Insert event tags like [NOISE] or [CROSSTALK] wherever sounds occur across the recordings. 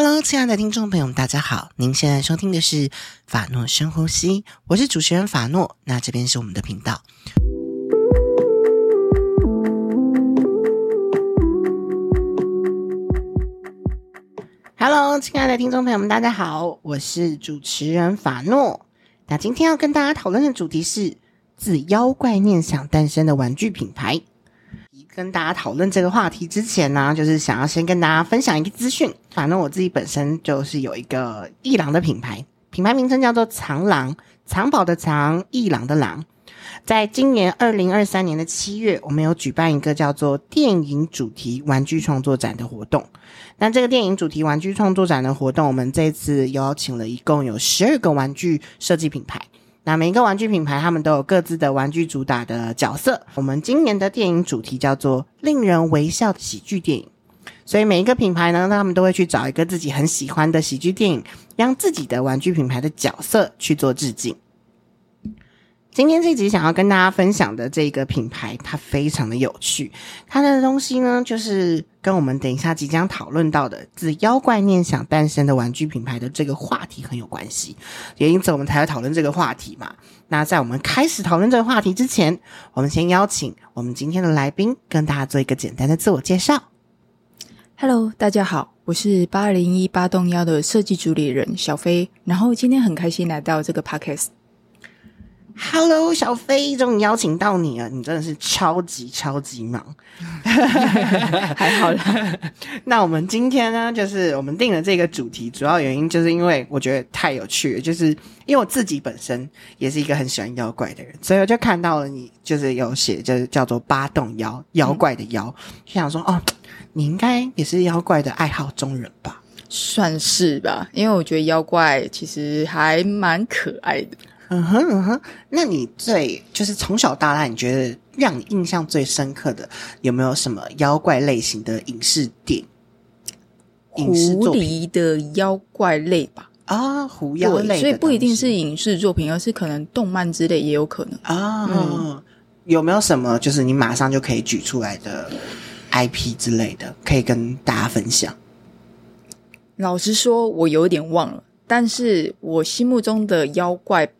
Hello，亲爱的听众朋友们，大家好！您现在收听的是法诺深呼吸，我是主持人法诺。那这边是我们的频道。Hello，亲爱的听众朋友们，大家好，我是主持人法诺。那今天要跟大家讨论的主题是自妖怪念想诞生的玩具品牌。跟大家讨论这个话题之前呢，就是想要先跟大家分享一个资讯。反正我自己本身就是有一个艺廊的品牌，品牌名称叫做藏郎，藏宝的藏，艺廊的廊。在今年二零二三年的七月，我们有举办一个叫做电影主题玩具创作展的活动。那这个电影主题玩具创作展的活动，我们这次邀请了一共有十二个玩具设计品牌。那每一个玩具品牌，他们都有各自的玩具主打的角色。我们今年的电影主题叫做“令人微笑的喜剧电影”，所以每一个品牌呢，他们都会去找一个自己很喜欢的喜剧电影，让自己的玩具品牌的角色去做致敬。今天这集想要跟大家分享的这个品牌，它非常的有趣。它的东西呢，就是跟我们等一下即将讨论到的自妖怪念想诞生的玩具品牌的这个话题很有关系，也因此我们才会讨论这个话题嘛。那在我们开始讨论这个话题之前，我们先邀请我们今天的来宾跟大家做一个简单的自我介绍。Hello，大家好，我是八二零一八栋幺的设计主理人小飞，然后今天很开心来到这个 Podcast。Hello，小飞，终于邀请到你了，你真的是超级超级忙，[LAUGHS] 还好啦。那我们今天呢，就是我们定了这个主题，主要原因就是因为我觉得太有趣了，就是因为我自己本身也是一个很喜欢妖怪的人，所以我就看到了你就是有写，就是叫做八栋妖，妖怪的妖，就想说哦，你应该也是妖怪的爱好中人吧？算是吧，因为我觉得妖怪其实还蛮可爱的。嗯哼嗯哼，那你最就是从小到大，你觉得让你印象最深刻的有没有什么妖怪类型的影视电影？狐狸的妖怪类吧？啊，狐妖类，所以不一定是影视作品，而是可能动漫之类也有可能啊。嗯，有没有什么就是你马上就可以举出来的 IP 之类的，可以跟大家分享？老实说，我有点忘了，但是我心目中的妖怪。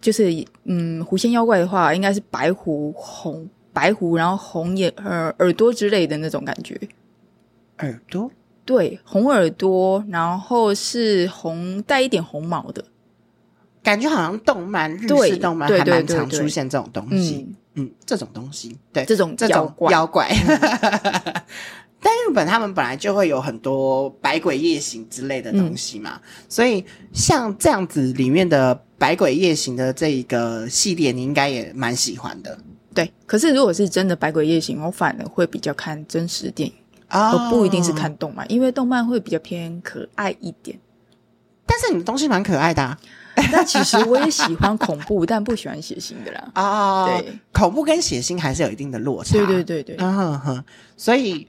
就是嗯，狐仙妖怪的话，应该是白狐红白狐，然后红眼呃耳朵之类的那种感觉。耳朵？对，红耳朵，然后是红带一点红毛的感觉，好像动漫日式动漫还蛮常出现这种东西。嗯，嗯，这种东西，对，这种这种妖怪。[LAUGHS] 但日本他们本来就会有很多百鬼夜行之类的东西嘛，嗯、所以像这样子里面的百鬼夜行的这一个系列，你应该也蛮喜欢的。对，可是如果是真的百鬼夜行，我反而会比较看真实电影，而、哦、不一定是看动漫，因为动漫会比较偏可爱一点。但是你的东西蛮可爱的啊。那其实我也喜欢恐怖，[LAUGHS] 但不喜欢血腥的啦。啊、哦，对，恐怖跟血腥还是有一定的落差。对对对对，嗯哼哼，所以。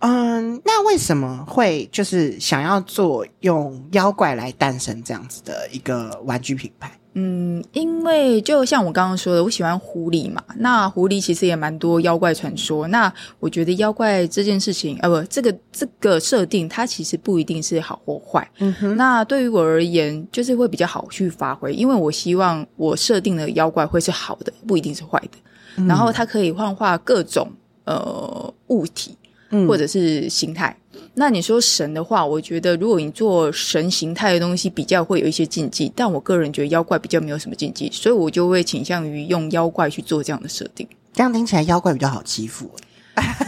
嗯，那为什么会就是想要做用妖怪来诞生这样子的一个玩具品牌？嗯，因为就像我刚刚说的，我喜欢狐狸嘛。那狐狸其实也蛮多妖怪传说。那我觉得妖怪这件事情，呃，不，这个这个设定，它其实不一定是好或坏。嗯哼。那对于我而言，就是会比较好去发挥，因为我希望我设定的妖怪会是好的，不一定是坏的。嗯。然后它可以幻化各种呃物体。或者是形态，嗯，那你说神的话，我觉得如果你做神形态的东西，比较会有一些禁忌。但我个人觉得妖怪比较没有什么禁忌，所以我就会倾向于用妖怪去做这样的设定。这样听起来妖怪比较好欺负，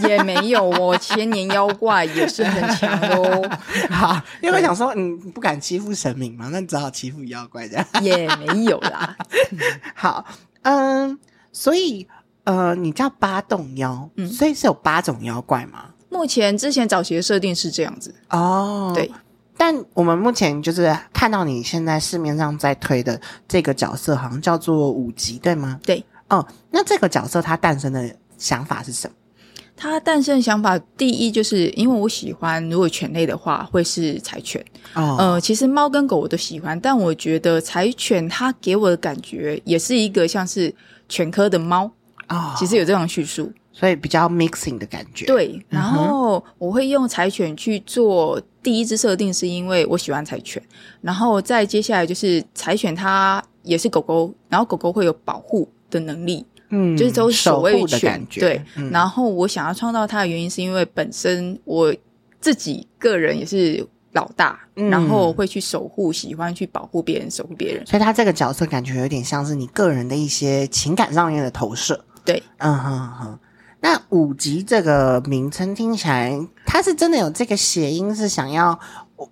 也没有哦，千年妖怪也是很强哦。[LAUGHS] 好，因为想说你不敢欺负神明嘛，那你只好欺负妖怪这样。[LAUGHS] 也没有啦。[LAUGHS] 好，嗯，所以。呃，你叫八洞妖，嗯，所以是有八种妖怪吗？目前之前早期的设定是这样子哦，对。但我们目前就是看到你现在市面上在推的这个角色，好像叫做五吉，对吗？对。哦，那这个角色它诞生的想法是什么？它诞生的想法，第一就是因为我喜欢，如果犬类的话会是柴犬。哦，呃，其实猫跟狗我都喜欢，但我觉得柴犬它给我的感觉也是一个像是犬科的猫。啊、哦，其实有这种叙述，所以比较 mixing 的感觉。对，然后我会用柴犬去做第一只设定是因为我喜欢柴犬，然后再接下来就是柴犬它也是狗狗，然后狗狗会有保护的能力，嗯，就是都是守卫犬，感觉。对。嗯、然后我想要创造它的原因是因为本身我自己个人也是老大，嗯、然后会去守护，喜欢去保护别人，守护别人，所以它这个角色感觉有点像是你个人的一些情感上面的投射，对，嗯哼哼。那五级这个名称听起来，它是真的有这个谐音，是想要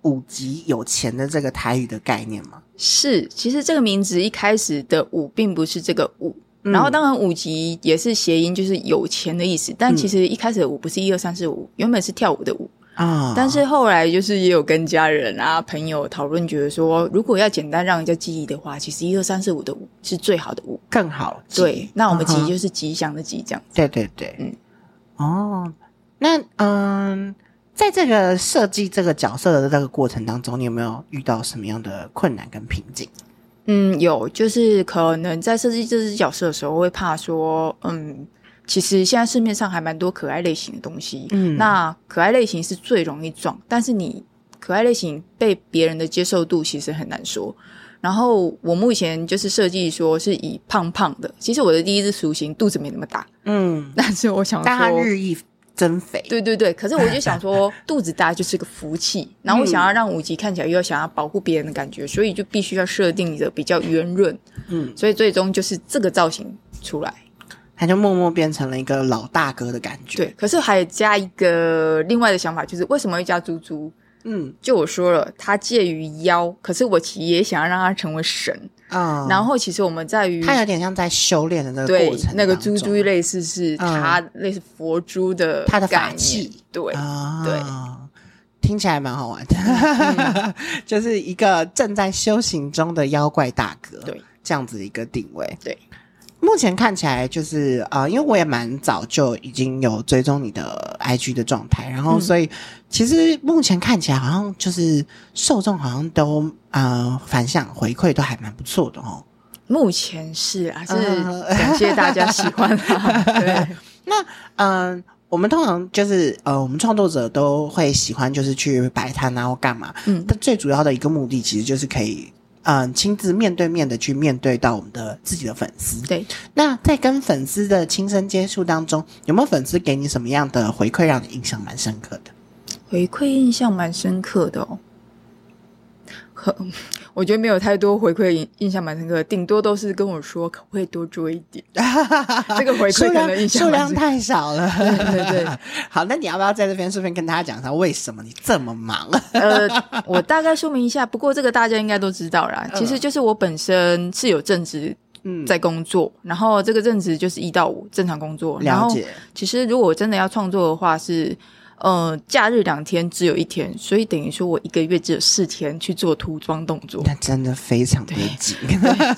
五级有钱的这个台语的概念吗？是，其实这个名字一开始的五并不是这个五，嗯、然后当然五级也是谐音，就是有钱的意思。但其实一开始的五不是一二三四五，原本是跳舞的舞。啊！但是后来就是也有跟家人啊、朋友讨论，觉得说如果要简单让人家记忆的话，其实一二三四五的五是最好的五，更好。对，那我们吉就是吉祥的吉，这样子。对对对，嗯。哦，那嗯，在这个设计这个角色的这个过程当中，你有没有遇到什么样的困难跟瓶颈？嗯，有，就是可能在设计这只角色的时候，会怕说，嗯。其实现在市面上还蛮多可爱类型的东西，嗯，那可爱类型是最容易撞，但是你可爱类型被别人的接受度其实很难说。然后我目前就是设计说是以胖胖的，其实我的第一只雏形肚子没那么大，嗯，但是我想说，但它日益增肥，对对对，可是我就想说肚子大就是个福气，然后我想要让五级看起来又要想要保护别人的感觉，所以就必须要设定一个比较圆润，嗯，所以最终就是这个造型出来。他就默默变成了一个老大哥的感觉。对，可是还加一个另外的想法，就是为什么会加猪猪？嗯，就我说了，他介于妖，可是我其实也想要让他成为神啊。嗯、然后其实我们在于，他有点像在修炼的那个过程，那个猪猪类似是他类似佛珠的他的法器。对啊，对，听起来蛮好玩的，嗯、[LAUGHS] 就是一个正在修行中的妖怪大哥。对，这样子一个定位。对。目前看起来就是啊、呃，因为我也蛮早就已经有追踪你的 IG 的状态，然后所以、嗯、其实目前看起来好像就是受众好像都呃反响回馈都还蛮不错的哦。目前是啊是感谢大家喜欢、啊。[LAUGHS] 对，那嗯、呃，我们通常就是呃，我们创作者都会喜欢就是去摆摊啊或干嘛，嗯，但最主要的一个目的其实就是可以。嗯，亲自面对面的去面对到我们的自己的粉丝。对，那在跟粉丝的亲身接触当中，有没有粉丝给你什么样的回馈，让你印象蛮深刻的？回馈印象蛮深刻的哦。我觉得没有太多回馈印印象蛮深刻，顶多都是跟我说可不可以多做一点。[LAUGHS] 这个回馈可能印象数量太少了。对对对，[LAUGHS] 好，那你要不要在这边顺便跟大家讲一下，为什么你这么忙？[LAUGHS] 呃，我大概说明一下，不过这个大家应该都知道啦。其实就是我本身是有正职在工作，嗯、然后这个正职就是一到五正常工作。了解。其实如果我真的要创作的话是。呃，假日两天只有一天，所以等于说我一个月只有四天去做涂装动作。那真的非常的紧，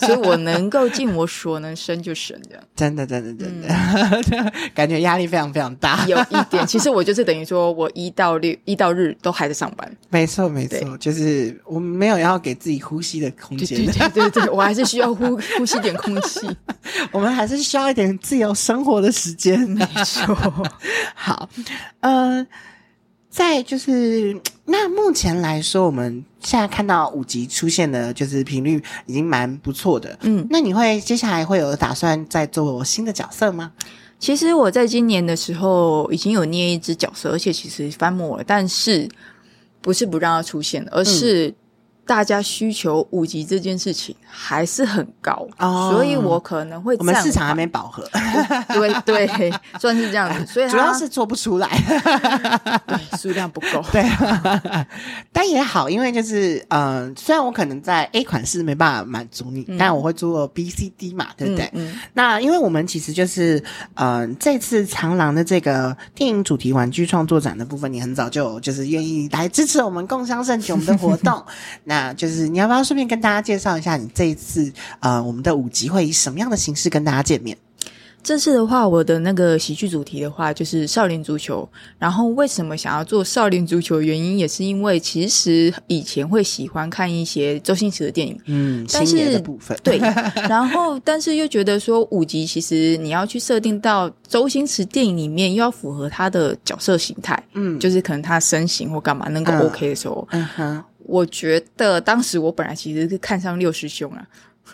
所以我能够尽我所能省就省这样。真的，真的，真的，嗯、[LAUGHS] 感觉压力非常非常大。有一点，其实我就是等于说我一到六、一到日都还在上班。没错，没错，就是我们没有要给自己呼吸的空间。对对对对，我还是需要呼 [LAUGHS] 呼吸点空气。[LAUGHS] 我们还是需要一点自由生活的时间。没错。好，呃。在就是那目前来说，我们现在看到五集出现的，就是频率已经蛮不错的。嗯，那你会接下来会有打算再做新的角色吗？其实我在今年的时候已经有捏一只角色，而且其实翻模了，但是不是不让它出现，而是。嗯大家需求五级这件事情还是很高，哦、所以我可能会我们市场还没饱和，[LAUGHS] 对对，算是这样子，所以主要是做不出来，[LAUGHS] 对，数量不够，对，[LAUGHS] 但也好，因为就是嗯、呃，虽然我可能在 A 款式没办法满足你，嗯、但我会做 B、C、D 嘛，对不对？嗯嗯、那因为我们其实就是嗯、呃，这次长廊的这个电影主题玩具创作展的部分，你很早就就是愿意来支持我们共襄盛举我们的活动，那。那就是你要不要顺便跟大家介绍一下你这一次呃我们的五级会以什么样的形式跟大家见面？这次的话，我的那个喜剧主题的话就是少林足球。然后为什么想要做少林足球？原因也是因为其实以前会喜欢看一些周星驰的电影，嗯，但是的部分对，[LAUGHS] 然后但是又觉得说五级其实你要去设定到周星驰电影里面，又要符合他的角色形态，嗯，就是可能他身形或干嘛能够 OK 的时候，嗯哼，我觉得当时我本来其实是看上六师兄啊。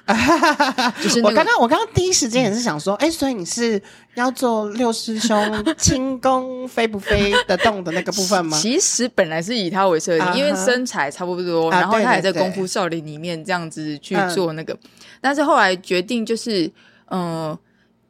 [LAUGHS] 就是、那个、我刚刚，我刚刚第一时间也是想说，哎、欸，所以你是要做六师兄轻功飞不飞得动的那个部分吗？[LAUGHS] 其实本来是以他为设定，uh -huh. 因为身材差不多，然后他也在功夫少林里面这样子去做那个，但是后来决定就是，嗯、呃，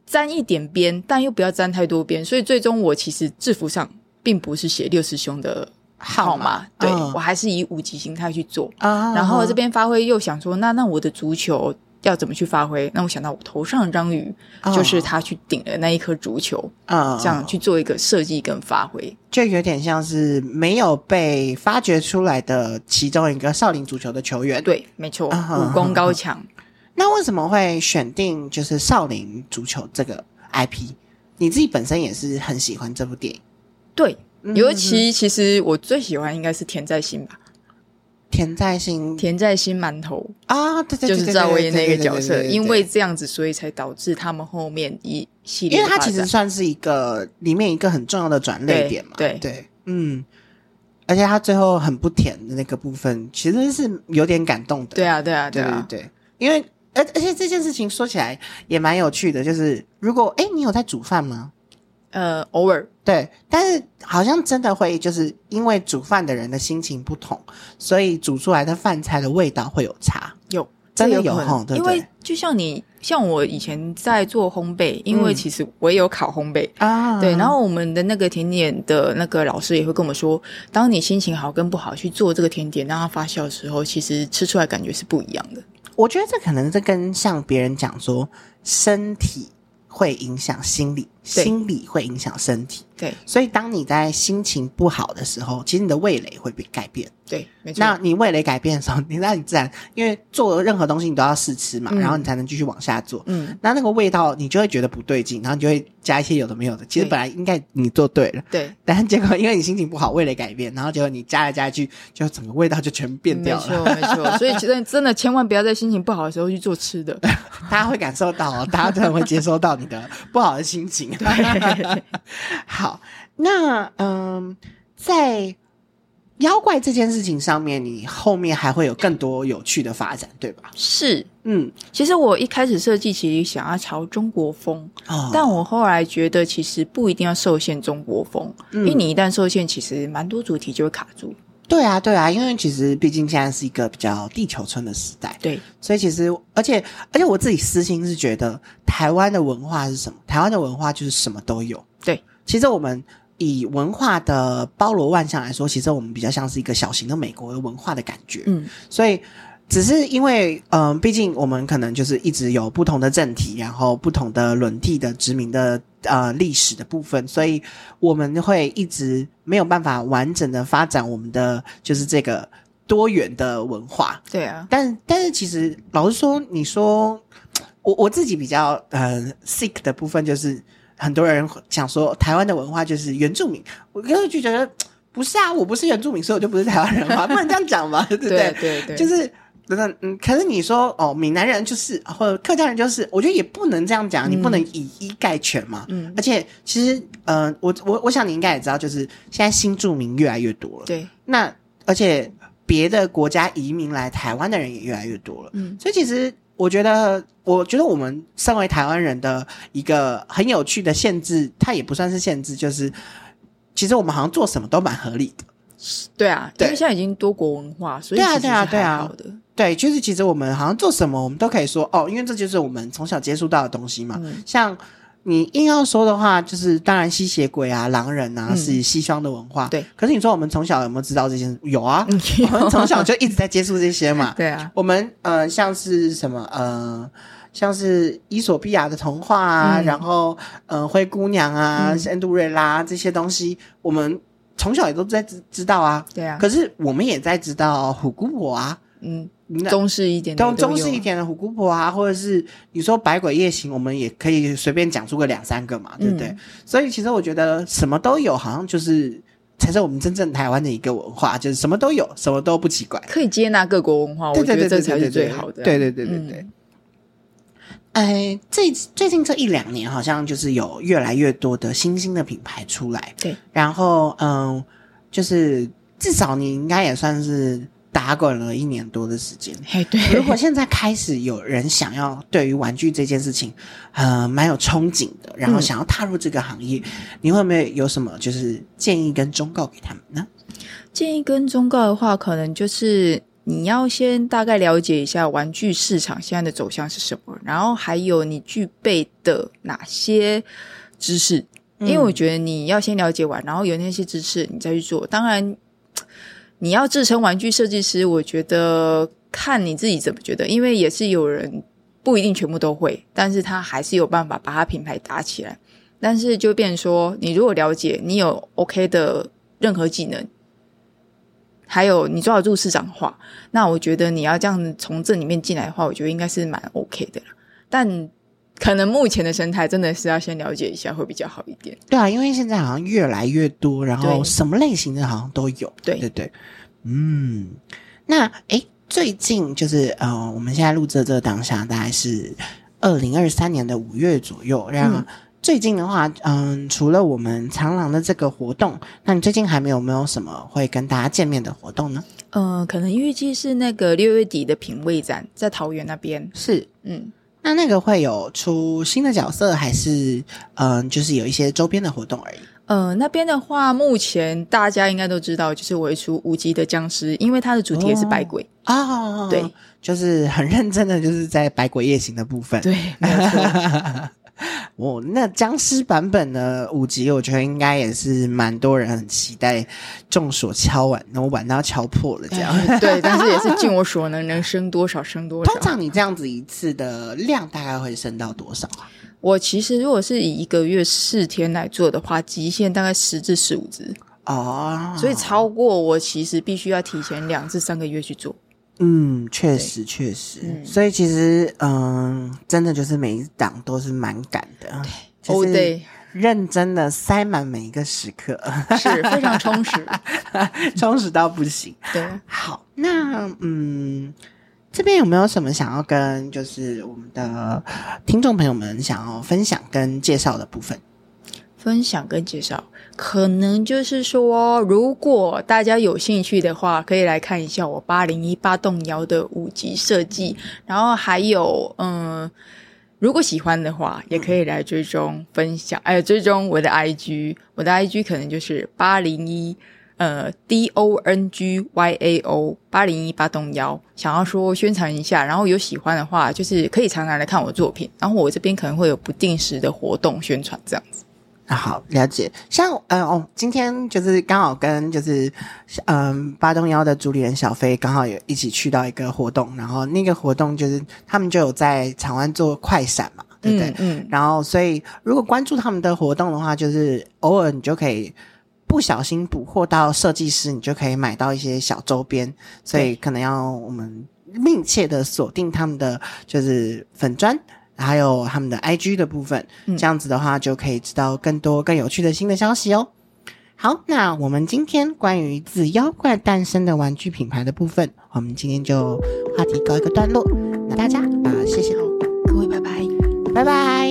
沾一点边，但又不要沾太多边，所以最终我其实制服上并不是写六师兄的。号嘛，对、uh, 我还是以五级形态去做，uh, 然后这边发挥又想说，那那我的足球要怎么去发挥？那我想到我头上的章鱼，uh, 就是他去顶了那一颗足球，uh, 这样去做一个设计跟发挥，就有点像是没有被发掘出来的其中一个少林足球的球员。对，没错，uh, 武功高强。那为什么会选定就是少林足球这个 IP？你自己本身也是很喜欢这部电影，对。尤其其实我最喜欢应该是田在心吧，田在心，田在心馒头。啊，对对，就是赵薇那个角色，因为这样子，所以才导致他们后面一系列，因为它其实算是一个里面一个很重要的转捩点嘛，对对，嗯，而且他最后很不甜的那个部分，其实是有点感动的，对啊对啊对啊。对，对，因为而而且这件事情说起来也蛮有趣的，就是如果哎，你有在煮饭吗？呃，偶尔对，但是好像真的会，就是因为煮饭的人的心情不同，所以煮出来的饭菜的味道会有差。有，真的有因为就像你，像我以前在做烘焙，因为其实我也有烤烘焙啊、嗯，对。然后我们的那个甜点的那个老师也会跟我们说，当你心情好跟不好去做这个甜点，让它发酵的时候，其实吃出来感觉是不一样的。我觉得这可能是跟像别人讲说身体。会影响心理，心理会影响身体。对，所以当你在心情不好的时候，其实你的味蕾会被改变。对，没错。那你味蕾改变的时候，你那你自然因为做任何东西你都要试吃嘛，嗯，然后你才能继续往下做。嗯，那那个味道你就会觉得不对劲，然后你就会加一些有的没有的。其实本来应该你做对了，对。但结果因为你心情不好，味蕾改变，然后结果你加来加去，就整个味道就全变掉了。没错，没错。[LAUGHS] 所以其实真的千万不要在心情不好的时候去做吃的，[LAUGHS] 大家会感受到哦，大家真的会接收到你的不好的心情。对，[LAUGHS] 好。那嗯，在妖怪这件事情上面，你后面还会有更多有趣的发展，对吧？是，嗯，其实我一开始设计其实想要朝中国风，哦，但我后来觉得其实不一定要受限中国风，嗯，因为你一旦受限，其实蛮多主题就会卡住。对啊，对啊，因为其实毕竟现在是一个比较地球村的时代，对，所以其实而且而且我自己私心是觉得，台湾的文化是什么？台湾的文化就是什么都有。对，其实我们。以文化的包罗万象来说，其实我们比较像是一个小型的美国的文化的感觉。嗯，所以只是因为，嗯、呃，毕竟我们可能就是一直有不同的政体，然后不同的轮替的殖民的呃历史的部分，所以我们会一直没有办法完整的发展我们的就是这个多元的文化。对啊，但但是其实老实说，你说我我自己比较呃 sick 的部分就是。很多人想说台湾的文化就是原住民，我个人就觉得 [TSK] 不是啊，我不是原住民，所以我就不是台湾人嘛，不能这样讲嘛，对不对？对对对，就是等等，嗯，可是你说哦，闽南人就是或者客家人就是，我觉得也不能这样讲，你不能以一概全嘛。嗯，而且其实，嗯、呃，我我我想你应该也知道，就是现在新住民越来越多了。对，那而且别的国家移民来台湾的人也越来越多了。嗯，所以其实。我觉得，我觉得我们身为台湾人的一个很有趣的限制，它也不算是限制，就是其实我们好像做什么都蛮合理的。对啊，对，因为现在已经多国文化，所以。对啊，对啊，对啊，对，就是其实我们好像做什么，我们都可以说哦，因为这就是我们从小接触到的东西嘛，嗯、像。你硬要说的话，就是当然吸血鬼啊、狼人啊、嗯、是西方的文化。对，可是你说我们从小有没有知道这些？有啊，有我们从小就一直在接触这些嘛。[LAUGHS] 对啊，我们呃像是什么呃像是伊索比亚的童话啊，嗯、然后呃灰姑娘啊、嗯、仙杜瑞拉这些东西，我们从小也都在知知道啊。对啊，可是我们也在知道虎姑婆啊。嗯，中式一点的中中式一点的虎姑婆啊，或者是你说百鬼夜行，我们也可以随便讲出个两三个嘛，对不对？嗯、所以其实我觉得什么都有，好像就是才是我们真正台湾的一个文化，就是什么都有，什么都不奇怪，可以接纳各国文化，我觉得这才是最好的。对对对对对。嗯哎，最最近这一两年，好像就是有越来越多的新兴的品牌出来。对，然后嗯，就是至少你应该也算是打滚了一年多的时间。嘿，对。如果现在开始有人想要对于玩具这件事情，呃，蛮有憧憬的，然后想要踏入这个行业，嗯、你会不会有什么就是建议跟忠告给他们呢？建议跟忠告的话，可能就是。你要先大概了解一下玩具市场现在的走向是什么，然后还有你具备的哪些知识，因为我觉得你要先了解完，然后有那些知识你再去做。当然，你要自称玩具设计师，我觉得看你自己怎么觉得，因为也是有人不一定全部都会，但是他还是有办法把他品牌打起来。但是就变说，你如果了解，你有 OK 的任何技能。还有你抓得住市场的话，那我觉得你要这样从这里面进来的话，我觉得应该是蛮 OK 的。但可能目前的生态真的是要先了解一下，会比较好一点。对啊，因为现在好像越来越多，然后什么类型的好像都有。对对对，嗯。那诶，最近就是呃，我们现在录制这个当下，大概是二零二三年的五月左右，然后。嗯最近的话，嗯，除了我们长廊的这个活动，那你最近还没有没有什么会跟大家见面的活动呢？呃，可能预计是那个六月底的品味展，在桃园那边。是，嗯，那那个会有出新的角色，还是嗯，就是有一些周边的活动而已？呃，那边的话，目前大家应该都知道，就是会出无极的僵尸，因为它的主题也是百鬼啊，哦、对，就是很认真的，就是在百鬼夜行的部分，对，没错。[LAUGHS] [LAUGHS] 哦，那僵尸版本的五集，我觉得应该也是蛮多人很期待，众所敲碗，然后碗都要敲破了这样。[LAUGHS] 对，但是也是尽我所能，能升多少升多少。通常你这样子一次的量大概会升到多少啊？我其实如果是以一个月四天来做的话，极限大概十至十五只哦，所以超过我其实必须要提前两至三个月去做。嗯，确实确实，嗯、所以其实嗯，真的就是每一档都是蛮赶的，对，对，认真的塞满每一个时刻，是非常充实，[LAUGHS] 充实到不行。对，好，那嗯，这边有没有什么想要跟就是我们的听众朋友们想要分享跟介绍的部分？分享跟介绍，可能就是说，如果大家有兴趣的话，可以来看一下我八零一八动摇的五级设计。然后还有，嗯，如果喜欢的话，也可以来追踪分享，哎，追踪我的 IG，我的 IG 可能就是八零一，呃，D O N G Y A O 八零一八动摇。想要说宣传一下，然后有喜欢的话，就是可以常常来看我的作品。然后我这边可能会有不定时的活动宣传这样子。那、啊、好，了解。像呃哦，今天就是刚好跟就是嗯八栋幺的主理人小飞刚好有一起去到一个活动，然后那个活动就是他们就有在场湾做快闪嘛，对不对？嗯。嗯，然后所以如果关注他们的活动的话，就是偶尔你就可以不小心捕获到设计师，你就可以买到一些小周边。所以可能要我们密切的锁定他们的就是粉专。还有他们的 IG 的部分，嗯、这样子的话就可以知道更多更有趣的新的消息哦。好，那我们今天关于自妖怪诞生的玩具品牌的部分，我们今天就话题告一个段落。那大家啊、呃，谢谢哦，各位拜拜，拜拜。